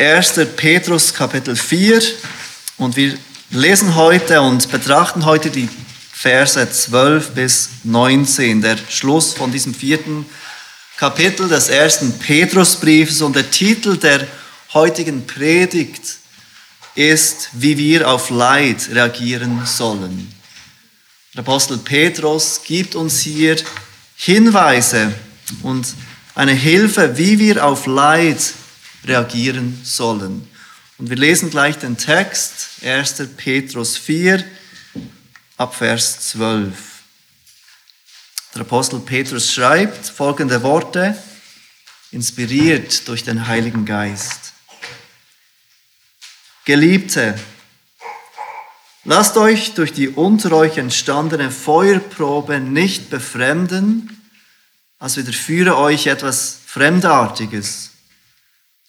1. Petrus Kapitel 4 und wir lesen heute und betrachten heute die Verse 12 bis 19, der Schluss von diesem vierten Kapitel des ersten Petrusbriefes und der Titel der heutigen Predigt ist, wie wir auf Leid reagieren sollen. Der Apostel Petrus gibt uns hier Hinweise und eine Hilfe, wie wir auf Leid reagieren sollen. Und wir lesen gleich den Text, 1. Petrus 4, ab Vers 12. Der Apostel Petrus schreibt folgende Worte, inspiriert durch den Heiligen Geist. Geliebte, lasst euch durch die unter euch entstandene Feuerprobe nicht befremden, als widerführe euch etwas Fremdartiges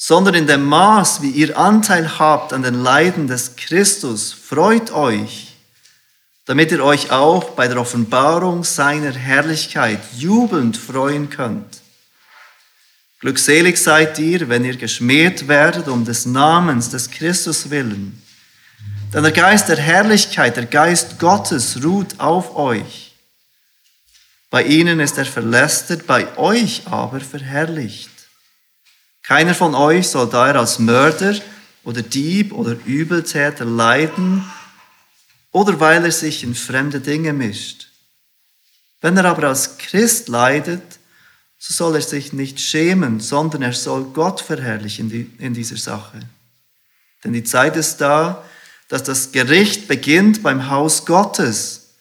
sondern in dem Maß, wie ihr Anteil habt an den Leiden des Christus, freut euch, damit ihr euch auch bei der Offenbarung seiner Herrlichkeit jubelnd freuen könnt. Glückselig seid ihr, wenn ihr geschmäht werdet um des Namens des Christus willen. Denn der Geist der Herrlichkeit, der Geist Gottes ruht auf euch. Bei ihnen ist er verlästert, bei euch aber verherrlicht. Keiner von euch soll daher als Mörder oder Dieb oder Übeltäter leiden oder weil er sich in fremde Dinge mischt. Wenn er aber als Christ leidet, so soll er sich nicht schämen, sondern er soll Gott verherrlichen in dieser Sache. Denn die Zeit ist da, dass das Gericht beginnt beim Haus Gottes.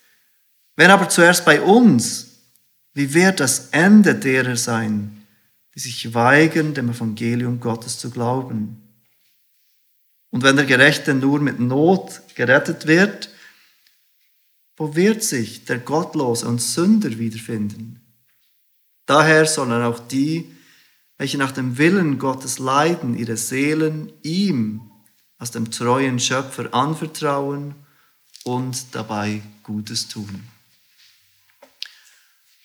Wenn aber zuerst bei uns, wie wird das Ende derer sein, die sich weigern, dem Evangelium Gottes zu glauben. Und wenn der Gerechte nur mit Not gerettet wird, wo wird sich der Gottlose und Sünder wiederfinden? Daher sollen auch die, welche nach dem Willen Gottes leiden, ihre Seelen ihm als dem treuen Schöpfer anvertrauen und dabei Gutes tun.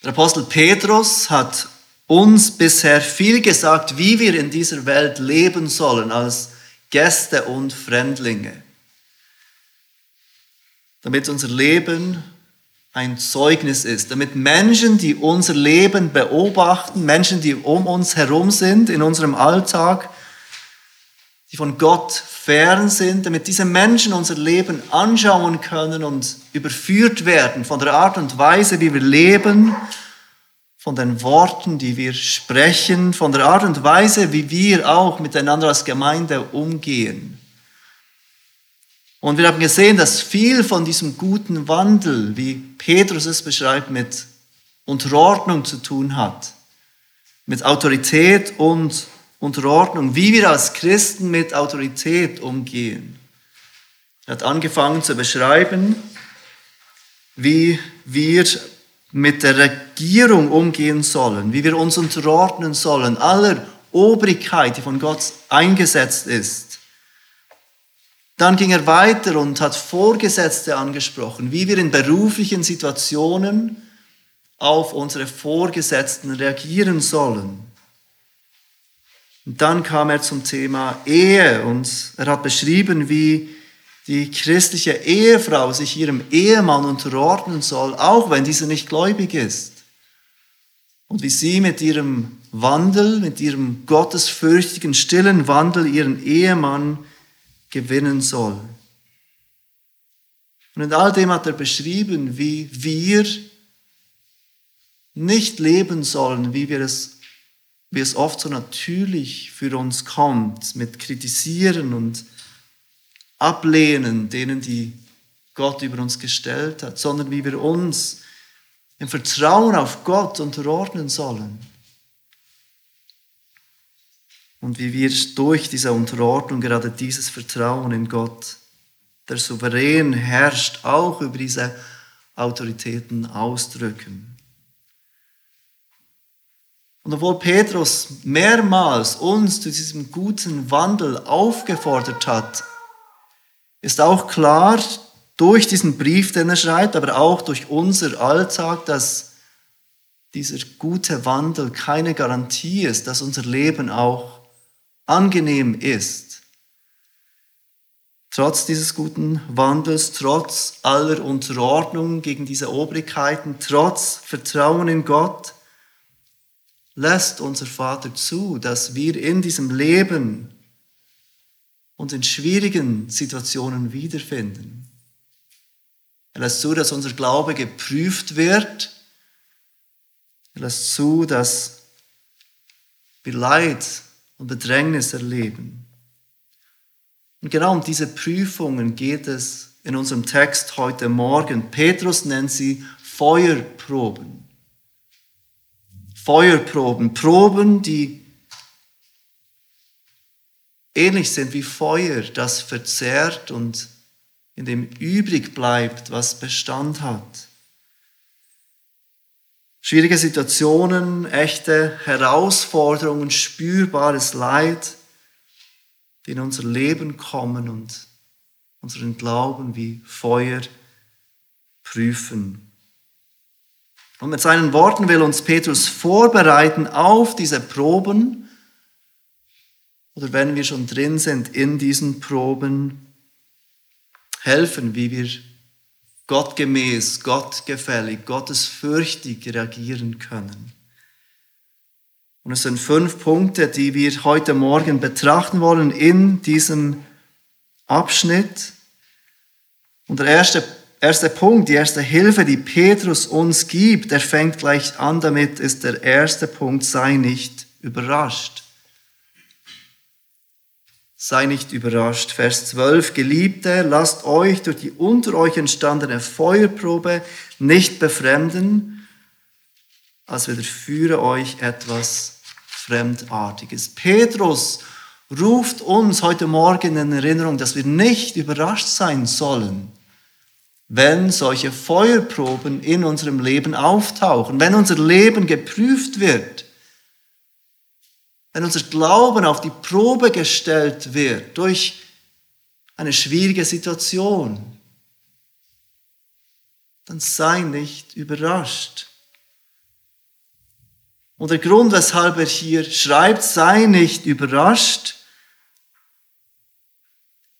Der Apostel Petrus hat uns bisher viel gesagt, wie wir in dieser Welt leben sollen als Gäste und Fremdlinge. Damit unser Leben ein Zeugnis ist, damit Menschen, die unser Leben beobachten, Menschen, die um uns herum sind in unserem Alltag, die von Gott fern sind, damit diese Menschen unser Leben anschauen können und überführt werden von der Art und Weise, wie wir leben von den Worten, die wir sprechen, von der Art und Weise, wie wir auch miteinander als Gemeinde umgehen. Und wir haben gesehen, dass viel von diesem guten Wandel, wie Petrus es beschreibt, mit Unterordnung zu tun hat, mit Autorität und Unterordnung, wie wir als Christen mit Autorität umgehen. Er hat angefangen zu beschreiben, wie wir mit der Regierung umgehen sollen, wie wir uns unterordnen sollen, aller Obrigkeit, die von Gott eingesetzt ist. Dann ging er weiter und hat Vorgesetzte angesprochen, wie wir in beruflichen Situationen auf unsere Vorgesetzten reagieren sollen. Und dann kam er zum Thema Ehe und er hat beschrieben, wie die christliche Ehefrau sich ihrem Ehemann unterordnen soll, auch wenn dieser nicht gläubig ist. Und wie sie mit ihrem Wandel, mit ihrem gottesfürchtigen, stillen Wandel ihren Ehemann gewinnen soll. Und in all dem hat er beschrieben, wie wir nicht leben sollen, wie wir es, wie es oft so natürlich für uns kommt, mit Kritisieren und ablehnen, denen, die Gott über uns gestellt hat, sondern wie wir uns im Vertrauen auf Gott unterordnen sollen. Und wie wir durch diese Unterordnung gerade dieses Vertrauen in Gott, der souverän herrscht, auch über diese Autoritäten ausdrücken. Und obwohl Petrus mehrmals uns zu diesem guten Wandel aufgefordert hat, ist auch klar durch diesen Brief, den er schreibt, aber auch durch unser Alltag, dass dieser gute Wandel keine Garantie ist, dass unser Leben auch angenehm ist. trotz dieses guten Wandels, trotz aller Unterordnung gegen diese Obrigkeiten, trotz Vertrauen in Gott, lässt unser Vater zu, dass wir in diesem Leben uns in schwierigen Situationen wiederfinden. Er lässt zu, dass unser Glaube geprüft wird. Er lässt zu, dass wir Leid und Bedrängnis erleben. Und genau um diese Prüfungen geht es in unserem Text heute Morgen. Petrus nennt sie Feuerproben. Feuerproben, Proben, die ähnlich sind wie Feuer, das verzehrt und in dem übrig bleibt, was Bestand hat. Schwierige Situationen, echte Herausforderungen, spürbares Leid, die in unser Leben kommen und unseren Glauben wie Feuer prüfen. Und mit seinen Worten will uns Petrus vorbereiten auf diese Proben oder wenn wir schon drin sind in diesen Proben, helfen, wie wir gottgemäß, gottgefällig, gottesfürchtig reagieren können. Und es sind fünf Punkte, die wir heute Morgen betrachten wollen in diesem Abschnitt. Und der erste, erste Punkt, die erste Hilfe, die Petrus uns gibt, der fängt gleich an damit, ist der erste Punkt, sei nicht überrascht. Sei nicht überrascht. Vers 12, Geliebte, lasst euch durch die unter euch entstandene Feuerprobe nicht befremden, als widerführe euch etwas Fremdartiges. Petrus ruft uns heute Morgen in Erinnerung, dass wir nicht überrascht sein sollen, wenn solche Feuerproben in unserem Leben auftauchen, wenn unser Leben geprüft wird wenn unser Glauben auf die Probe gestellt wird durch eine schwierige Situation, dann sei nicht überrascht. Und der Grund, weshalb er hier schreibt, sei nicht überrascht,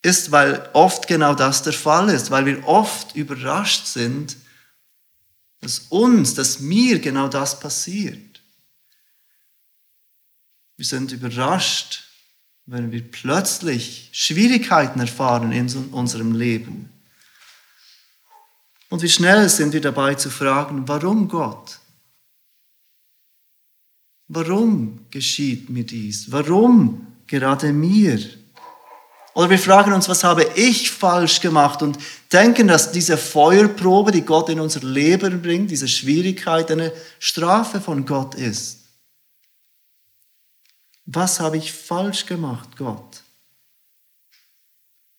ist, weil oft genau das der Fall ist, weil wir oft überrascht sind, dass uns, dass mir genau das passiert. Wir sind überrascht, wenn wir plötzlich Schwierigkeiten erfahren in unserem Leben. Und wie schnell sind wir dabei zu fragen, warum Gott? Warum geschieht mir dies? Warum gerade mir? Oder wir fragen uns, was habe ich falsch gemacht und denken, dass diese Feuerprobe, die Gott in unser Leben bringt, diese Schwierigkeit eine Strafe von Gott ist. Was habe ich falsch gemacht, Gott?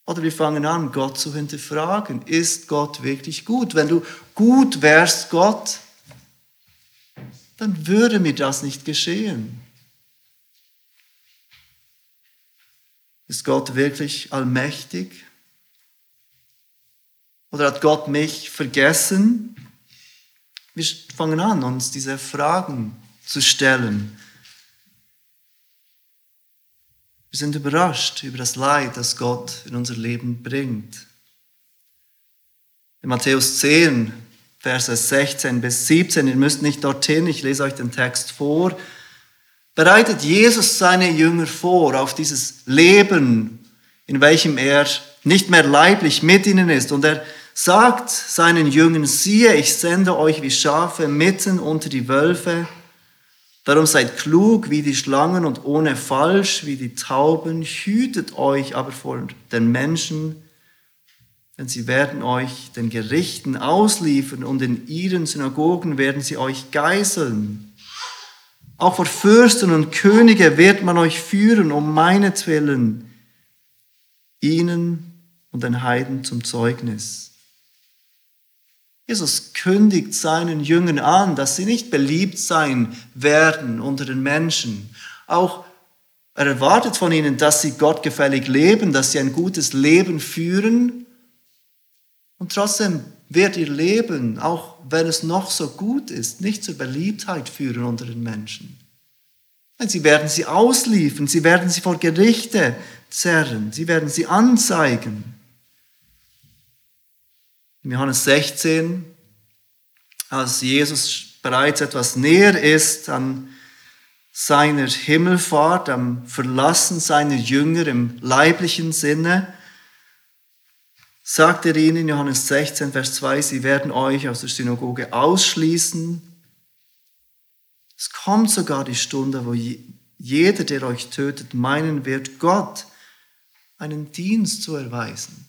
Oder wir fangen an, Gott zu hinterfragen. Ist Gott wirklich gut? Wenn du gut wärst, Gott, dann würde mir das nicht geschehen. Ist Gott wirklich allmächtig? Oder hat Gott mich vergessen? Wir fangen an, uns diese Fragen zu stellen. Wir sind überrascht über das Leid, das Gott in unser Leben bringt. In Matthäus 10, Verse 16 bis 17, ihr müsst nicht dorthin, ich lese euch den Text vor, bereitet Jesus seine Jünger vor auf dieses Leben, in welchem er nicht mehr leiblich mit ihnen ist. Und er sagt seinen Jüngern, siehe, ich sende euch wie Schafe mitten unter die Wölfe. Darum seid klug wie die Schlangen und ohne falsch wie die Tauben. Hütet euch aber vor den Menschen, denn sie werden euch den Gerichten ausliefern und in ihren Synagogen werden sie euch geißeln. Auch vor Fürsten und Könige wird man euch führen, um meinetwillen, ihnen und den Heiden zum Zeugnis. Jesus kündigt seinen Jüngern an, dass sie nicht beliebt sein werden unter den Menschen. Auch er erwartet von ihnen, dass sie gottgefällig leben, dass sie ein gutes Leben führen. Und trotzdem wird ihr Leben, auch wenn es noch so gut ist, nicht zur Beliebtheit führen unter den Menschen. Sie werden sie ausliefern, sie werden sie vor Gerichte zerren, sie werden sie anzeigen. In Johannes 16, als Jesus bereits etwas näher ist an seiner Himmelfahrt, am Verlassen seiner Jünger im leiblichen Sinne, sagt er ihnen in Johannes 16, Vers 2, sie werden euch aus der Synagoge ausschließen. Es kommt sogar die Stunde, wo jeder, der euch tötet, meinen wird, Gott einen Dienst zu erweisen.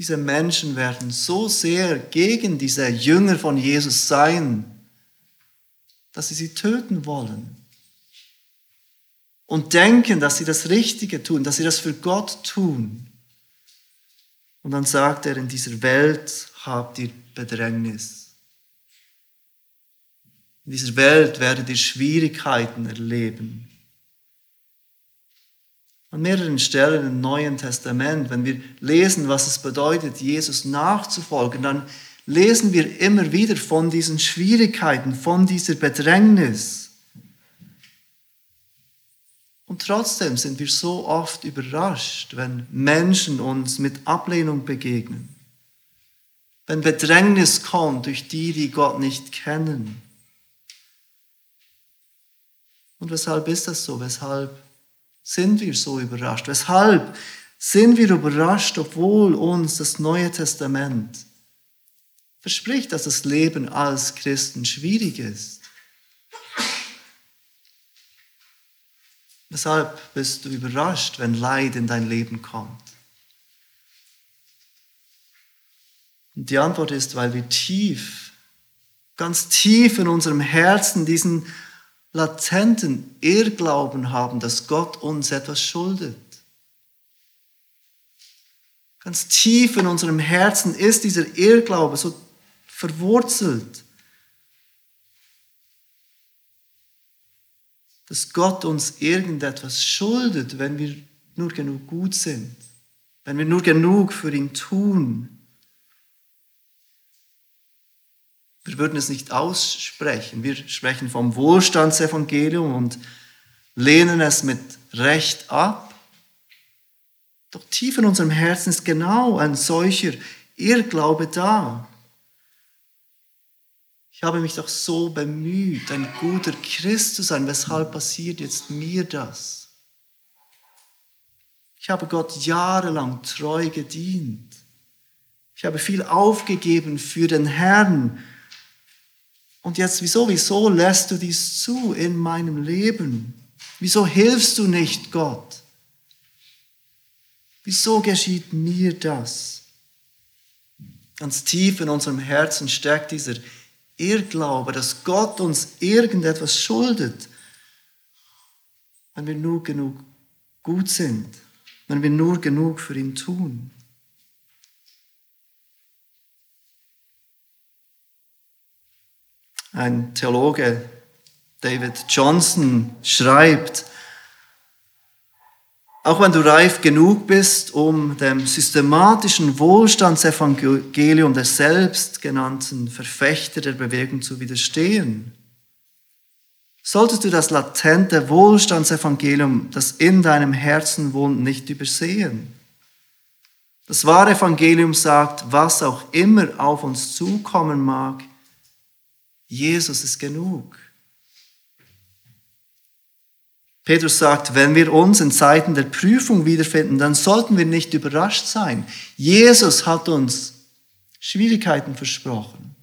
Diese Menschen werden so sehr gegen diese Jünger von Jesus sein, dass sie sie töten wollen. Und denken, dass sie das Richtige tun, dass sie das für Gott tun. Und dann sagt er, in dieser Welt habt ihr Bedrängnis. In dieser Welt werdet ihr Schwierigkeiten erleben. An mehreren Stellen im Neuen Testament, wenn wir lesen, was es bedeutet, Jesus nachzufolgen, dann lesen wir immer wieder von diesen Schwierigkeiten, von dieser Bedrängnis. Und trotzdem sind wir so oft überrascht, wenn Menschen uns mit Ablehnung begegnen, wenn Bedrängnis kommt durch die, die Gott nicht kennen. Und weshalb ist das so? Weshalb sind wir so überrascht? Weshalb sind wir überrascht, obwohl uns das Neue Testament verspricht, dass das Leben als Christen schwierig ist? Weshalb bist du überrascht, wenn Leid in dein Leben kommt? Und die Antwort ist, weil wir tief, ganz tief in unserem Herzen diesen latenten Irrglauben haben, dass Gott uns etwas schuldet. Ganz tief in unserem Herzen ist dieser Irrglaube so verwurzelt, dass Gott uns irgendetwas schuldet, wenn wir nur genug gut sind, wenn wir nur genug für ihn tun. Wir würden es nicht aussprechen. Wir sprechen vom Wohlstandsevangelium und lehnen es mit Recht ab. Doch tief in unserem Herzen ist genau ein solcher Irrglaube da. Ich habe mich doch so bemüht, ein guter Christ zu sein. Weshalb passiert jetzt mir das? Ich habe Gott jahrelang treu gedient. Ich habe viel aufgegeben für den Herrn. Und jetzt, wieso, wieso lässt du dies zu in meinem Leben? Wieso hilfst du nicht Gott? Wieso geschieht mir das? Ganz tief in unserem Herzen steckt dieser Irrglaube, dass Gott uns irgendetwas schuldet, wenn wir nur genug gut sind, wenn wir nur genug für ihn tun. Ein Theologe, David Johnson, schreibt, auch wenn du reif genug bist, um dem systematischen Wohlstandsevangelium des selbstgenannten Verfechter der Bewegung zu widerstehen, solltest du das latente Wohlstandsevangelium, das in deinem Herzen wohnt, nicht übersehen. Das wahre Evangelium sagt, was auch immer auf uns zukommen mag, Jesus ist genug. Petrus sagt, wenn wir uns in Zeiten der Prüfung wiederfinden, dann sollten wir nicht überrascht sein. Jesus hat uns Schwierigkeiten versprochen.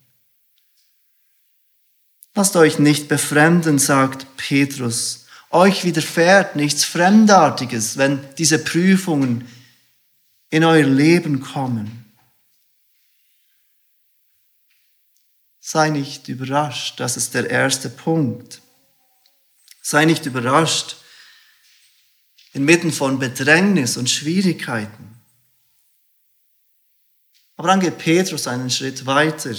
Lasst euch nicht befremden, sagt Petrus. Euch widerfährt nichts Fremdartiges, wenn diese Prüfungen in euer Leben kommen. Sei nicht überrascht, das ist der erste Punkt. Sei nicht überrascht inmitten von Bedrängnis und Schwierigkeiten. Aber dann geht Petrus einen Schritt weiter.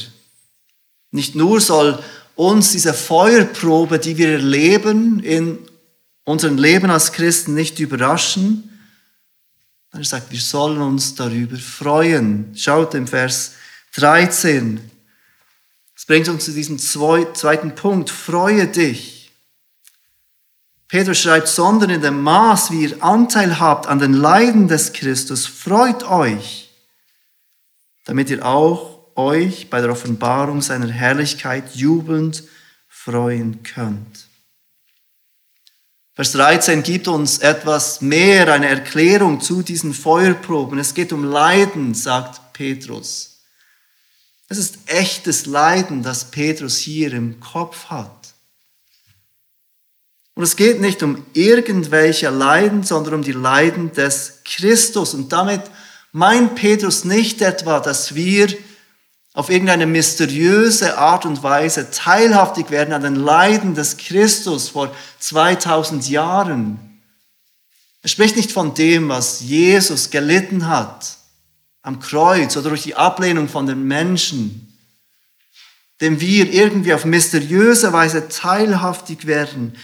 Nicht nur soll uns diese Feuerprobe, die wir erleben in unserem Leben als Christen, nicht überraschen, sondern er sagt, wir sollen uns darüber freuen. Schaut im Vers 13 bringt uns zu diesem zweiten Punkt. Freue dich. Petrus schreibt, sondern in dem Maß, wie ihr Anteil habt an den Leiden des Christus, freut euch, damit ihr auch euch bei der Offenbarung seiner Herrlichkeit jubelnd freuen könnt. Vers 13 gibt uns etwas mehr, eine Erklärung zu diesen Feuerproben. Es geht um Leiden, sagt Petrus. Es ist echtes Leiden, das Petrus hier im Kopf hat. Und es geht nicht um irgendwelche Leiden, sondern um die Leiden des Christus. Und damit meint Petrus nicht etwa, dass wir auf irgendeine mysteriöse Art und Weise teilhaftig werden an den Leiden des Christus vor 2000 Jahren. Er spricht nicht von dem, was Jesus gelitten hat am Kreuz oder durch die Ablehnung von den Menschen, dem wir irgendwie auf mysteriöse Weise teilhaftig werden.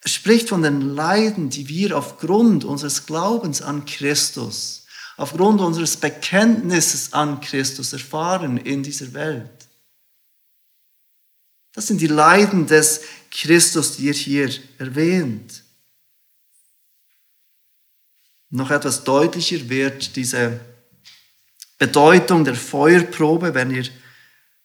Er spricht von den Leiden, die wir aufgrund unseres Glaubens an Christus, aufgrund unseres Bekenntnisses an Christus erfahren in dieser Welt. Das sind die Leiden des Christus, die er hier erwähnt. Noch etwas deutlicher wird diese Bedeutung der Feuerprobe, wenn ihr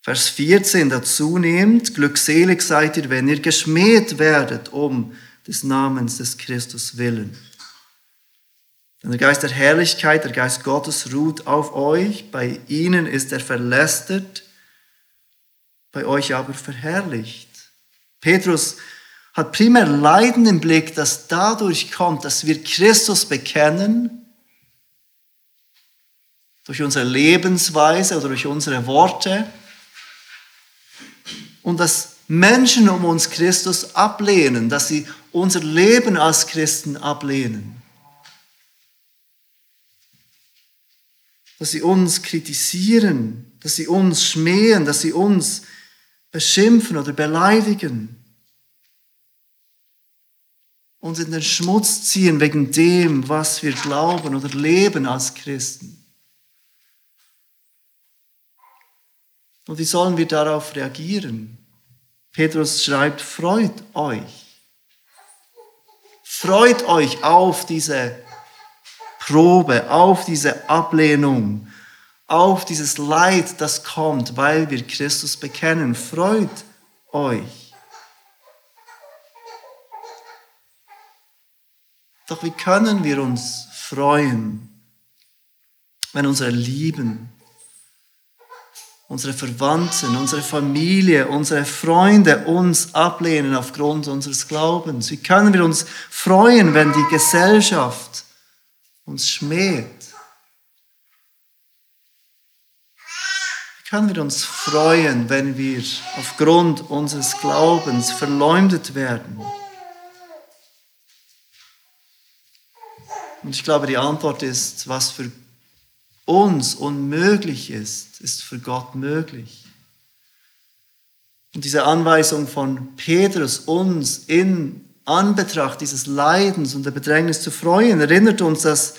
Vers 14 dazu nehmt. Glückselig seid ihr, wenn ihr geschmäht werdet um des Namens des Christus willen. Denn der Geist der Herrlichkeit, der Geist Gottes ruht auf euch, bei ihnen ist er verlästert, bei euch aber verherrlicht. Petrus hat primär Leiden im Blick, das dadurch kommt, dass wir Christus bekennen, durch unsere Lebensweise oder durch unsere Worte und dass Menschen um uns Christus ablehnen, dass sie unser Leben als Christen ablehnen. Dass sie uns kritisieren, dass sie uns schmähen, dass sie uns beschimpfen oder beleidigen. Uns in den Schmutz ziehen wegen dem, was wir glauben oder leben als Christen. Und wie sollen wir darauf reagieren? Petrus schreibt, freut euch. Freut euch auf diese Probe, auf diese Ablehnung, auf dieses Leid, das kommt, weil wir Christus bekennen. Freut euch. Doch wie können wir uns freuen, wenn unsere Lieben unsere Verwandten, unsere Familie, unsere Freunde uns ablehnen aufgrund unseres Glaubens? Wie können wir uns freuen, wenn die Gesellschaft uns schmäht? Wie können wir uns freuen, wenn wir aufgrund unseres Glaubens verleumdet werden? Und ich glaube, die Antwort ist, was für uns unmöglich ist, ist für Gott möglich. Und diese Anweisung von Petrus, uns in Anbetracht dieses Leidens und der Bedrängnis zu freuen, erinnert uns, dass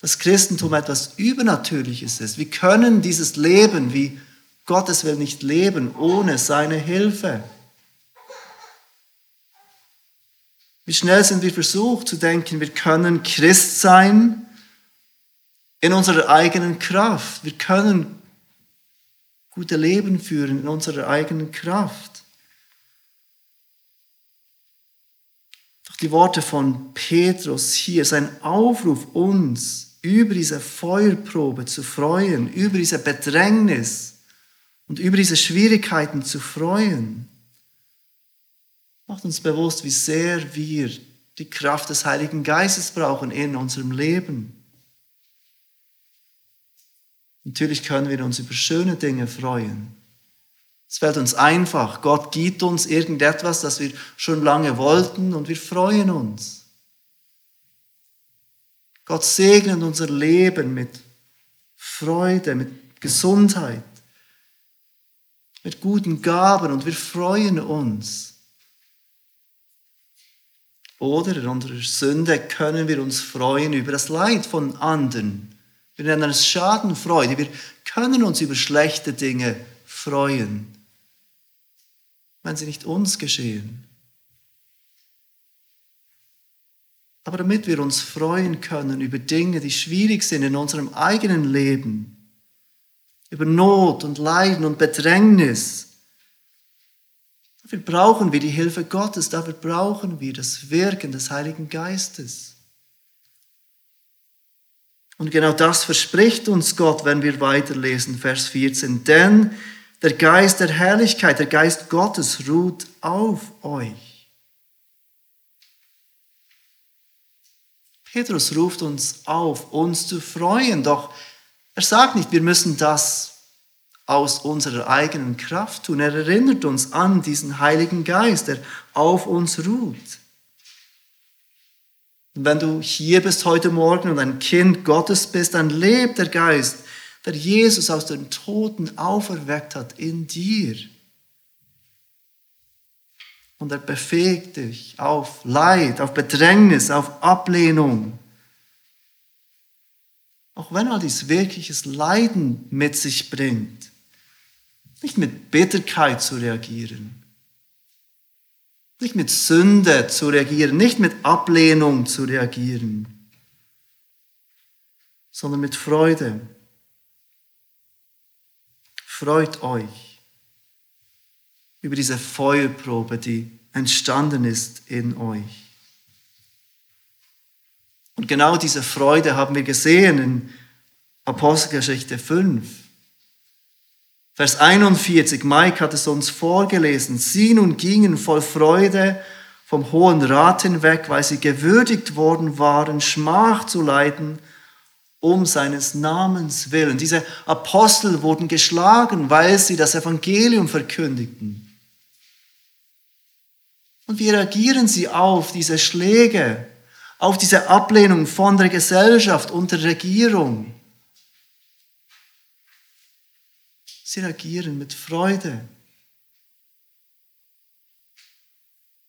das Christentum etwas Übernatürliches ist. Wir können dieses Leben, wie Gottes will, nicht leben ohne seine Hilfe. Wie schnell sind wir versucht zu denken, wir können Christ sein, in unserer eigenen Kraft. Wir können gute Leben führen in unserer eigenen Kraft. Doch die Worte von Petrus hier, sein Aufruf uns über diese Feuerprobe zu freuen, über diese Bedrängnis und über diese Schwierigkeiten zu freuen, macht uns bewusst, wie sehr wir die Kraft des Heiligen Geistes brauchen in unserem Leben. Natürlich können wir uns über schöne Dinge freuen. Es fällt uns einfach. Gott gibt uns irgendetwas, das wir schon lange wollten und wir freuen uns. Gott segnet unser Leben mit Freude, mit Gesundheit, mit guten Gaben und wir freuen uns. Oder in unserer Sünde können wir uns freuen über das Leid von anderen. Wir nennen es Schadenfreude. Wir können uns über schlechte Dinge freuen, wenn sie nicht uns geschehen. Aber damit wir uns freuen können über Dinge, die schwierig sind in unserem eigenen Leben, über Not und Leiden und Bedrängnis. Dafür brauchen wir die Hilfe Gottes, dafür brauchen wir das Wirken des Heiligen Geistes. Und genau das verspricht uns Gott, wenn wir weiterlesen, Vers 14. Denn der Geist der Herrlichkeit, der Geist Gottes ruht auf euch. Petrus ruft uns auf, uns zu freuen, doch er sagt nicht, wir müssen das aus unserer eigenen Kraft tun. Er erinnert uns an diesen Heiligen Geist, der auf uns ruht. Und wenn du hier bist heute Morgen und ein Kind Gottes bist, dann lebt der Geist, der Jesus aus den Toten auferweckt hat, in dir. Und er befähigt dich auf Leid, auf Bedrängnis, auf Ablehnung. Auch wenn all dies wirkliches Leiden mit sich bringt. Nicht mit Bitterkeit zu reagieren. Nicht mit Sünde zu reagieren, nicht mit Ablehnung zu reagieren, sondern mit Freude. Freut euch über diese Feuerprobe, die entstanden ist in euch. Und genau diese Freude haben wir gesehen in Apostelgeschichte 5. Vers 41, Mike hat es uns vorgelesen. Sie nun gingen voll Freude vom Hohen Rat hinweg, weil sie gewürdigt worden waren, Schmach zu leiden um seines Namens willen. Diese Apostel wurden geschlagen, weil sie das Evangelium verkündigten. Und wie reagieren sie auf diese Schläge, auf diese Ablehnung von der Gesellschaft und der Regierung? Sie reagieren mit Freude.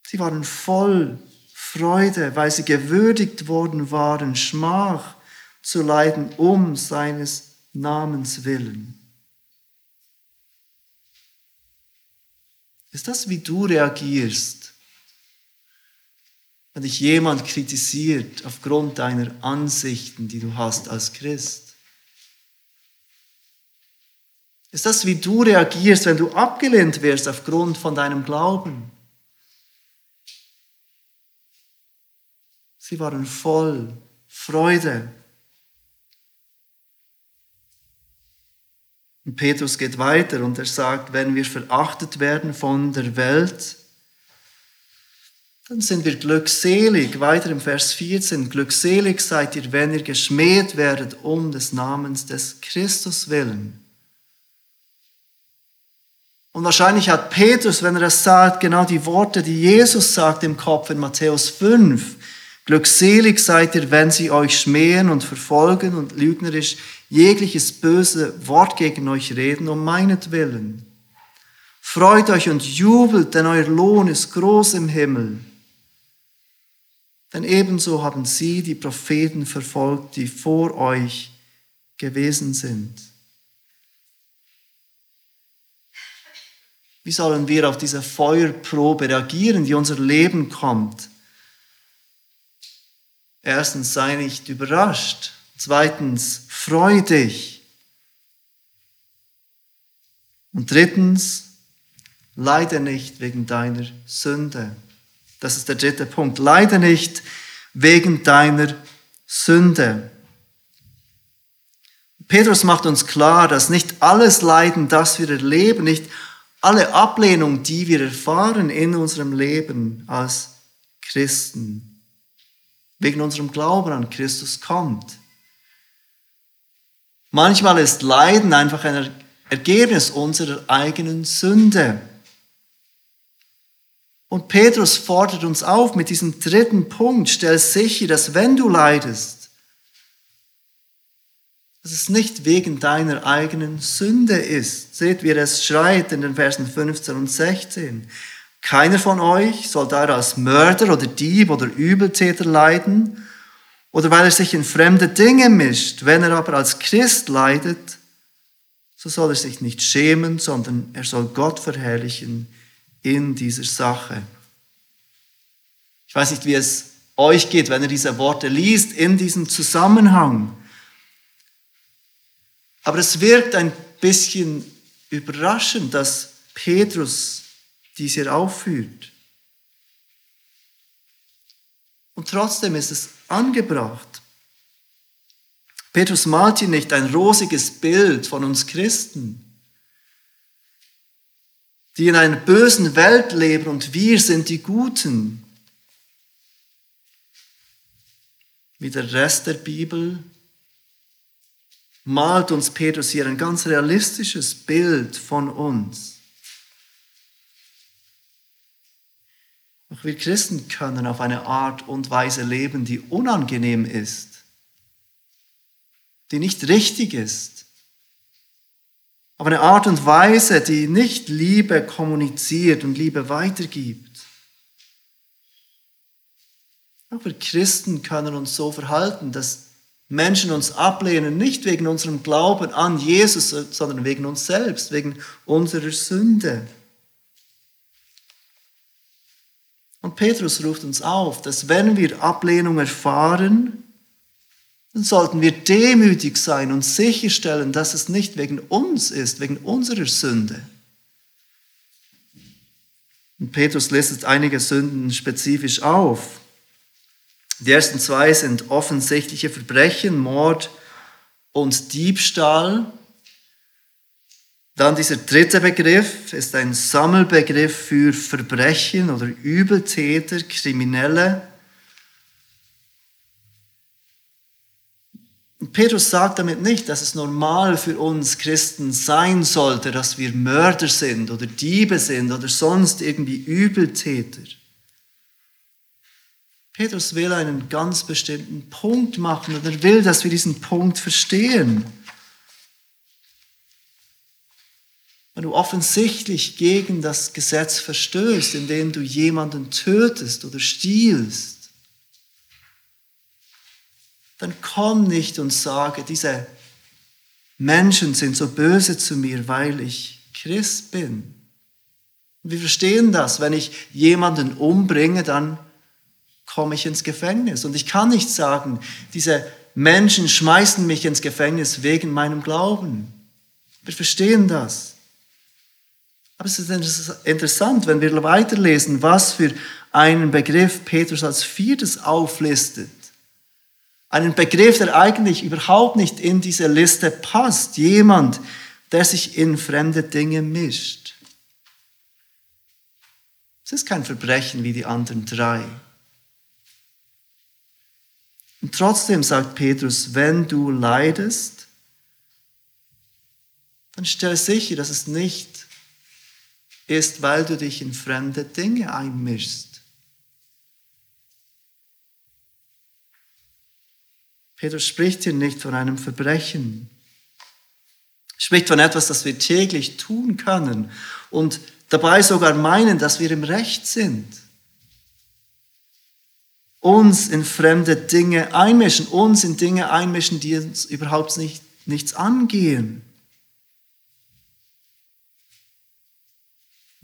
Sie waren voll Freude, weil sie gewürdigt worden waren, Schmach zu leiden um seines Namens willen. Ist das, wie du reagierst, wenn dich jemand kritisiert aufgrund deiner Ansichten, die du hast als Christ? Ist das, wie du reagierst, wenn du abgelehnt wirst aufgrund von deinem Glauben? Sie waren voll Freude. Und Petrus geht weiter und er sagt, wenn wir verachtet werden von der Welt, dann sind wir glückselig. Weiter im Vers 14, glückselig seid ihr, wenn ihr geschmäht werdet um des Namens des Christus willen. Und wahrscheinlich hat Petrus, wenn er das sagt, genau die Worte, die Jesus sagt im Kopf in Matthäus 5. Glückselig seid ihr, wenn sie euch schmähen und verfolgen und lügnerisch jegliches böse Wort gegen euch reden, um meinetwillen. Freut euch und jubelt, denn euer Lohn ist groß im Himmel. Denn ebenso haben sie die Propheten verfolgt, die vor euch gewesen sind. Wie sollen wir auf diese Feuerprobe reagieren, die unser Leben kommt? Erstens, sei nicht überrascht. Zweitens, freu dich. Und drittens, leide nicht wegen deiner Sünde. Das ist der dritte Punkt. Leide nicht wegen deiner Sünde. Petrus macht uns klar, dass nicht alles Leiden, das wir erleben, nicht alle Ablehnung, die wir erfahren in unserem Leben als Christen, wegen unserem Glauben an Christus kommt. Manchmal ist Leiden einfach ein Ergebnis unserer eigenen Sünde. Und Petrus fordert uns auf mit diesem dritten Punkt, stell sicher, dass wenn du leidest, dass es nicht wegen deiner eigenen Sünde ist. Seht, wie er es schreit in den Versen 15 und 16. Keiner von euch soll da als Mörder oder Dieb oder Übeltäter leiden oder weil er sich in fremde Dinge mischt. Wenn er aber als Christ leidet, so soll er sich nicht schämen, sondern er soll Gott verherrlichen in dieser Sache. Ich weiß nicht, wie es euch geht, wenn ihr diese Worte liest in diesem Zusammenhang. Aber es wirkt ein bisschen überraschend, dass Petrus dies hier aufführt. Und trotzdem ist es angebracht. Petrus malt hier nicht ein rosiges Bild von uns Christen, die in einer bösen Welt leben und wir sind die Guten. Wie der Rest der Bibel malt uns Petrus hier ein ganz realistisches Bild von uns. Auch wir Christen können auf eine Art und Weise leben, die unangenehm ist, die nicht richtig ist, auf eine Art und Weise, die nicht Liebe kommuniziert und Liebe weitergibt. Auch wir Christen können uns so verhalten, dass Menschen uns ablehnen, nicht wegen unserem Glauben an Jesus, sondern wegen uns selbst, wegen unserer Sünde. Und Petrus ruft uns auf, dass wenn wir Ablehnung erfahren, dann sollten wir demütig sein und sicherstellen, dass es nicht wegen uns ist, wegen unserer Sünde. Und Petrus listet einige Sünden spezifisch auf. Die ersten zwei sind offensichtliche Verbrechen, Mord und Diebstahl. Dann dieser dritte Begriff ist ein Sammelbegriff für Verbrechen oder Übeltäter, Kriminelle. Petrus sagt damit nicht, dass es normal für uns Christen sein sollte, dass wir Mörder sind oder Diebe sind oder sonst irgendwie Übeltäter. Petrus will einen ganz bestimmten Punkt machen und er will, dass wir diesen Punkt verstehen. Wenn du offensichtlich gegen das Gesetz verstößt, indem du jemanden tötest oder stiehlst, dann komm nicht und sage, diese Menschen sind so böse zu mir, weil ich Christ bin. wir verstehen das. Wenn ich jemanden umbringe, dann komme ich ins Gefängnis. Und ich kann nicht sagen, diese Menschen schmeißen mich ins Gefängnis wegen meinem Glauben. Wir verstehen das. Aber es ist interessant, wenn wir weiterlesen, was für einen Begriff Petrus als viertes auflistet. Einen Begriff, der eigentlich überhaupt nicht in diese Liste passt. Jemand, der sich in fremde Dinge mischt. Es ist kein Verbrechen wie die anderen drei. Und trotzdem sagt Petrus, wenn du leidest, dann stell sicher, dass es nicht ist, weil du dich in fremde Dinge einmischst. Petrus spricht hier nicht von einem Verbrechen. Er spricht von etwas, das wir täglich tun können und dabei sogar meinen, dass wir im Recht sind uns in fremde Dinge einmischen, uns in Dinge einmischen, die uns überhaupt nicht, nichts angehen.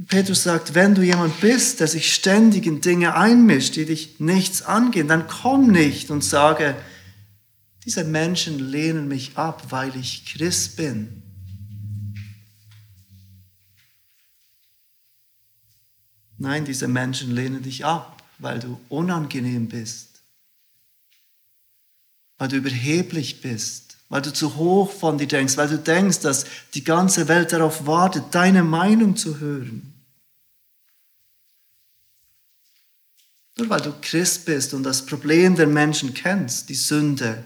Petrus sagt, wenn du jemand bist, der sich ständig in Dinge einmischt, die dich nichts angehen, dann komm nicht und sage, diese Menschen lehnen mich ab, weil ich Christ bin. Nein, diese Menschen lehnen dich ab, weil du unangenehm bist, weil du überheblich bist, weil du zu hoch von dir denkst, weil du denkst, dass die ganze Welt darauf wartet, deine Meinung zu hören. Nur weil du Christ bist und das Problem der Menschen kennst, die Sünde.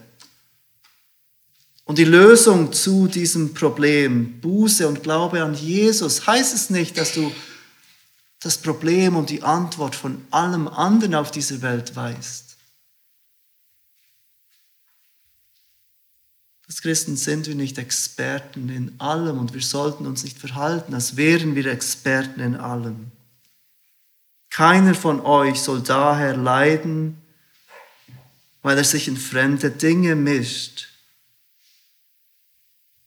Und die Lösung zu diesem Problem, Buße und Glaube an Jesus, heißt es nicht, dass du das Problem und die Antwort von allem anderen auf dieser Welt weißt. Als Christen sind wir nicht Experten in allem und wir sollten uns nicht verhalten, als wären wir Experten in allem. Keiner von euch soll daher leiden, weil er sich in fremde Dinge mischt,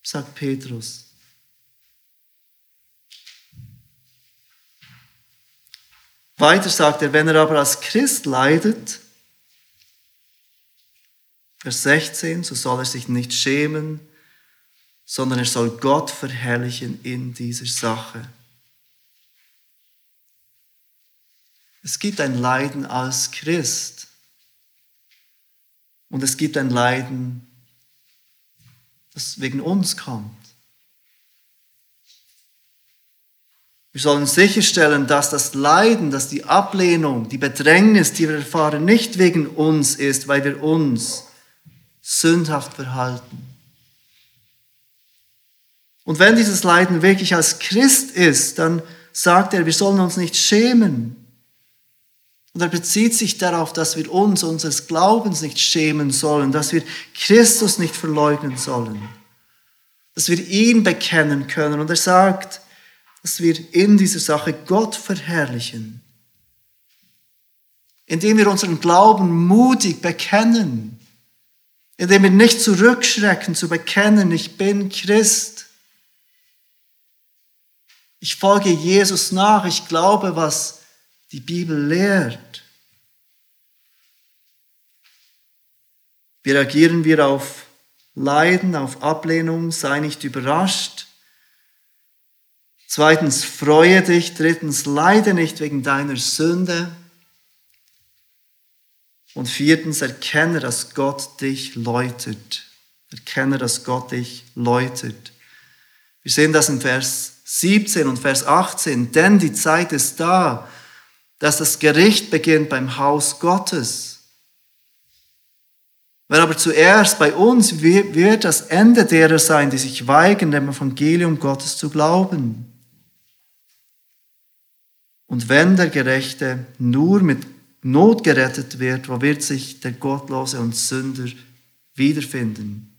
sagt Petrus. Weiter sagt er, wenn er aber als Christ leidet, Vers 16, so soll er sich nicht schämen, sondern er soll Gott verherrlichen in dieser Sache. Es gibt ein Leiden als Christ und es gibt ein Leiden, das wegen uns kommt. Wir sollen sicherstellen, dass das Leiden, dass die Ablehnung, die Bedrängnis, die wir erfahren, nicht wegen uns ist, weil wir uns sündhaft verhalten. Und wenn dieses Leiden wirklich als Christ ist, dann sagt er, wir sollen uns nicht schämen. Und er bezieht sich darauf, dass wir uns unseres Glaubens nicht schämen sollen, dass wir Christus nicht verleugnen sollen, dass wir ihn bekennen können. Und er sagt, dass wir in dieser Sache Gott verherrlichen, indem wir unseren Glauben mutig bekennen, indem wir nicht zurückschrecken zu bekennen, ich bin Christ. Ich folge Jesus nach, ich glaube, was die Bibel lehrt. Wie reagieren wir auf Leiden, auf Ablehnung? Sei nicht überrascht. Zweitens, freue dich. Drittens, leide nicht wegen deiner Sünde. Und viertens, erkenne, dass Gott dich läutet. Erkenne, dass Gott dich läutet. Wir sehen das in Vers 17 und Vers 18. Denn die Zeit ist da, dass das Gericht beginnt beim Haus Gottes. Wenn aber zuerst bei uns wird das Ende derer sein, die sich weigern, dem Evangelium Gottes zu glauben. Und wenn der Gerechte nur mit Not gerettet wird, wo wird sich der Gottlose und Sünder wiederfinden?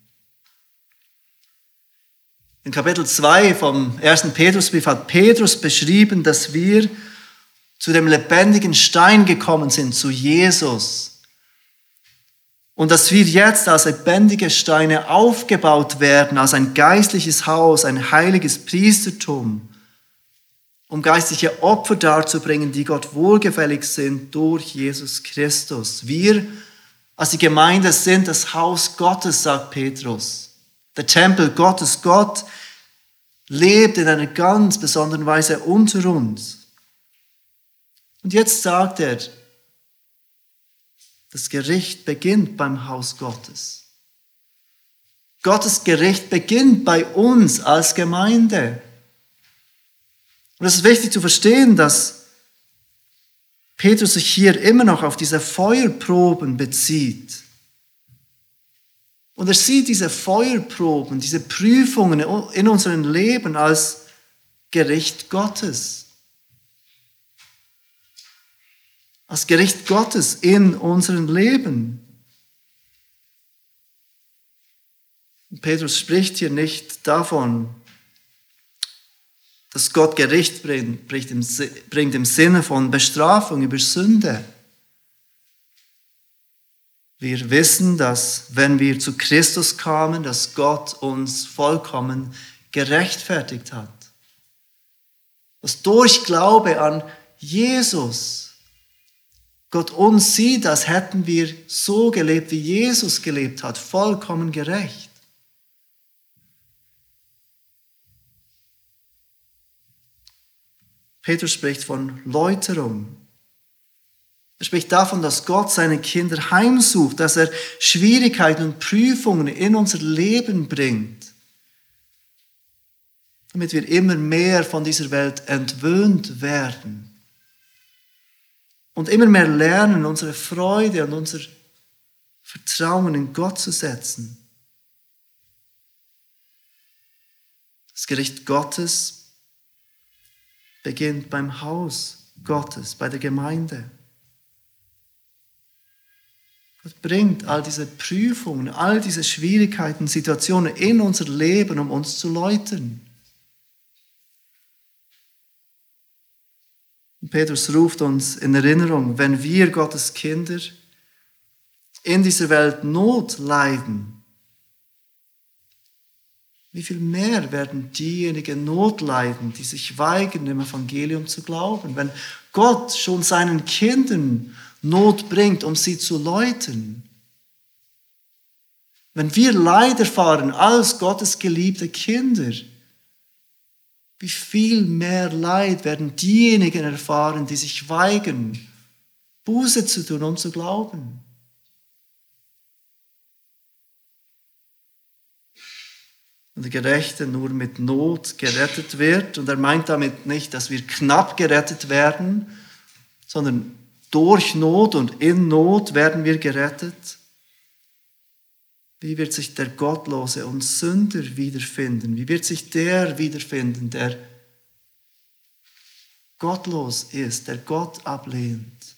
In Kapitel 2 vom ersten Petrusbrief hat Petrus beschrieben, dass wir zu dem lebendigen Stein gekommen sind, zu Jesus. Und dass wir jetzt als lebendige Steine aufgebaut werden, als ein geistliches Haus, ein heiliges Priestertum um geistliche Opfer darzubringen, die Gott wohlgefällig sind durch Jesus Christus. Wir als die Gemeinde sind das Haus Gottes, sagt Petrus. Der Tempel Gottes, Gott lebt in einer ganz besonderen Weise unter uns. Und jetzt sagt er, das Gericht beginnt beim Haus Gottes. Gottes Gericht beginnt bei uns als Gemeinde. Und es ist wichtig zu verstehen, dass Petrus sich hier immer noch auf diese Feuerproben bezieht. Und er sieht diese Feuerproben, diese Prüfungen in unserem Leben als Gericht Gottes. Als Gericht Gottes in unserem Leben. Und Petrus spricht hier nicht davon, dass Gott Gericht bringt, bringt im Sinne von Bestrafung über Sünde. Wir wissen, dass wenn wir zu Christus kamen, dass Gott uns vollkommen gerechtfertigt hat. Dass durch Glaube an Jesus Gott uns sieht, als hätten wir so gelebt, wie Jesus gelebt hat, vollkommen gerecht. Petrus spricht von Läuterung. Er spricht davon, dass Gott seine Kinder heimsucht, dass er Schwierigkeiten und Prüfungen in unser Leben bringt, damit wir immer mehr von dieser Welt entwöhnt werden und immer mehr lernen, unsere Freude und unser Vertrauen in Gott zu setzen. Das Gericht Gottes beginnt beim Haus Gottes, bei der Gemeinde. Gott bringt all diese Prüfungen, all diese Schwierigkeiten, Situationen in unser Leben, um uns zu läutern. Und Petrus ruft uns in Erinnerung, wenn wir Gottes Kinder in dieser Welt Not leiden, wie viel mehr werden diejenigen Not leiden, die sich weigern, dem Evangelium zu glauben, wenn Gott schon seinen Kindern Not bringt, um sie zu läuten. Wenn wir Leid erfahren als Gottes geliebte Kinder, wie viel mehr Leid werden diejenigen erfahren, die sich weigern, Buße zu tun und zu glauben. Und der Gerechte nur mit Not gerettet wird. Und er meint damit nicht, dass wir knapp gerettet werden, sondern durch Not und in Not werden wir gerettet. Wie wird sich der Gottlose und Sünder wiederfinden? Wie wird sich der wiederfinden, der gottlos ist, der Gott ablehnt,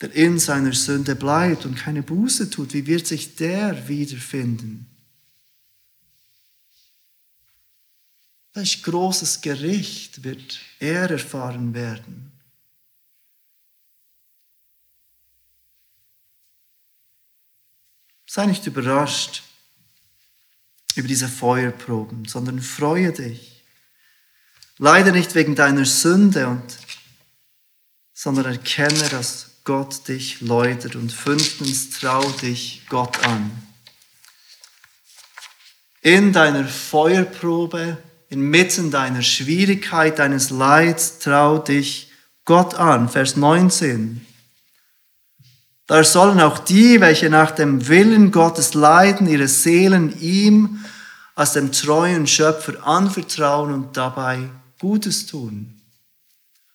der in seiner Sünde bleibt und keine Buße tut? Wie wird sich der wiederfinden? Welch großes Gericht wird er erfahren werden? Sei nicht überrascht über diese Feuerproben, sondern freue dich. Leide nicht wegen deiner Sünde, und, sondern erkenne, dass Gott dich läutert. Und fünftens, trau dich Gott an. In deiner Feuerprobe, inmitten deiner Schwierigkeit, deines Leids, trau dich Gott an. Vers 19. Da sollen auch die, welche nach dem Willen Gottes leiden, ihre Seelen ihm als dem treuen Schöpfer anvertrauen und dabei Gutes tun.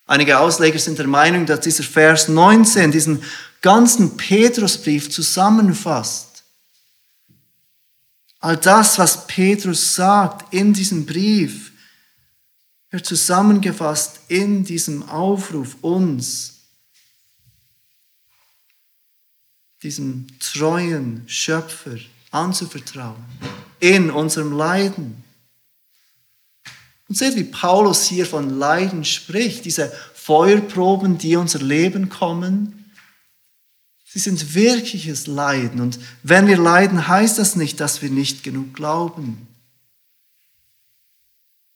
Einige Ausleger sind der Meinung, dass dieser Vers 19 diesen ganzen Petrusbrief zusammenfasst. All das, was Petrus sagt in diesem Brief, wird zusammengefasst in diesem Aufruf uns diesem treuen Schöpfer anzuvertrauen in unserem Leiden. Und seht, wie Paulus hier von Leiden spricht, diese Feuerproben, die unser Leben kommen. Sie sind wirkliches Leiden. Und wenn wir leiden, heißt das nicht, dass wir nicht genug glauben.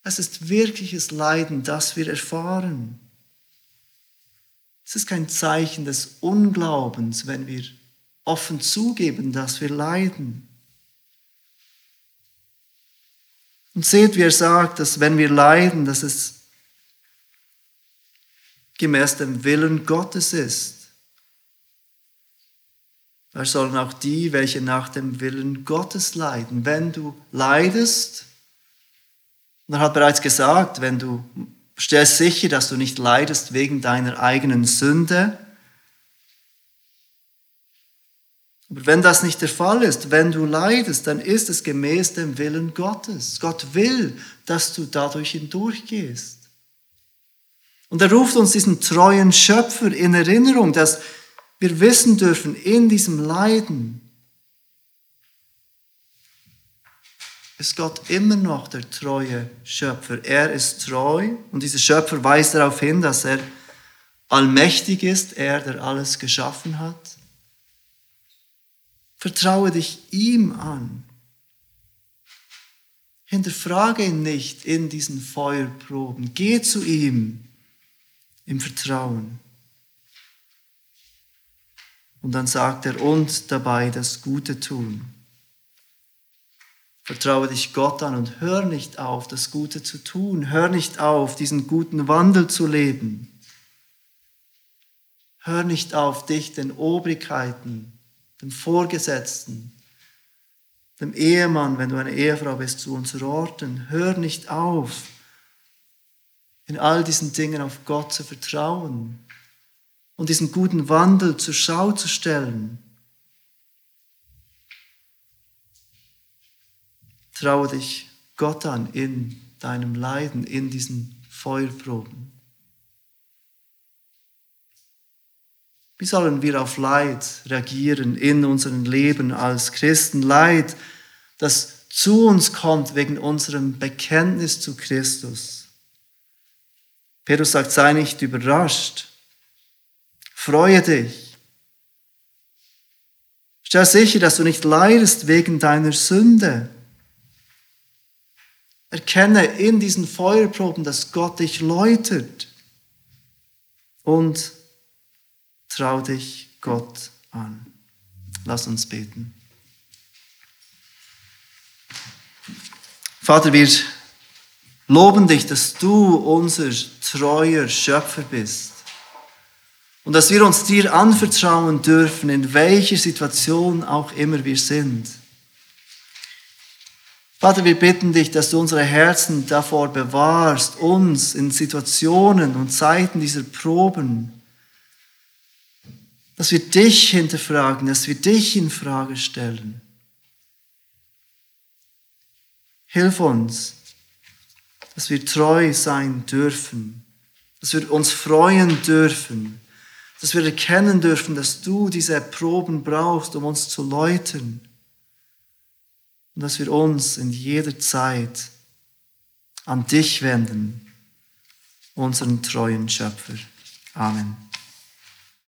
Es ist wirkliches Leiden, das wir erfahren. Es ist kein Zeichen des Unglaubens, wenn wir offen zugeben, dass wir leiden. Und seht, wie er sagt, dass wenn wir leiden, dass es gemäß dem Willen Gottes ist. Da sollen auch die, welche nach dem Willen Gottes leiden. Wenn du leidest, und er hat bereits gesagt, wenn du stellst sicher, dass du nicht leidest wegen deiner eigenen Sünde, Aber wenn das nicht der Fall ist, wenn du leidest, dann ist es gemäß dem Willen Gottes. Gott will, dass du dadurch hindurchgehst. Und er ruft uns diesen treuen Schöpfer in Erinnerung, dass wir wissen dürfen, in diesem Leiden ist Gott immer noch der treue Schöpfer. Er ist treu und dieser Schöpfer weist darauf hin, dass er allmächtig ist, er, der alles geschaffen hat. Vertraue dich ihm an. Hinterfrage ihn nicht in diesen Feuerproben. Geh zu ihm im Vertrauen. Und dann sagt er, und dabei das Gute tun. Vertraue dich Gott an und hör nicht auf, das Gute zu tun. Hör nicht auf, diesen guten Wandel zu leben. Hör nicht auf, dich den Obrigkeiten dem Vorgesetzten, dem Ehemann, wenn du eine Ehefrau bist, zu unterordnen. Hör nicht auf, in all diesen Dingen auf Gott zu vertrauen und diesen guten Wandel zur Schau zu stellen. Traue dich Gott an in deinem Leiden, in diesen Feuerproben. Wie sollen wir auf Leid reagieren in unserem Leben als Christen? Leid, das zu uns kommt wegen unserem Bekenntnis zu Christus. Petrus sagt, sei nicht überrascht. Freue dich. Stell sicher, dass du nicht leidest wegen deiner Sünde. Erkenne in diesen Feuerproben, dass Gott dich läutert und trau dich Gott an. Lass uns beten. Vater, wir loben dich, dass du unser treuer Schöpfer bist und dass wir uns dir anvertrauen dürfen, in welcher Situation auch immer wir sind. Vater, wir bitten dich, dass du unsere Herzen davor bewahrst, uns in Situationen und Zeiten dieser Proben, dass wir dich hinterfragen, dass wir dich in Frage stellen. Hilf uns, dass wir treu sein dürfen, dass wir uns freuen dürfen, dass wir erkennen dürfen, dass du diese Proben brauchst, um uns zu läutern und dass wir uns in jeder Zeit an dich wenden, unseren treuen Schöpfer. Amen.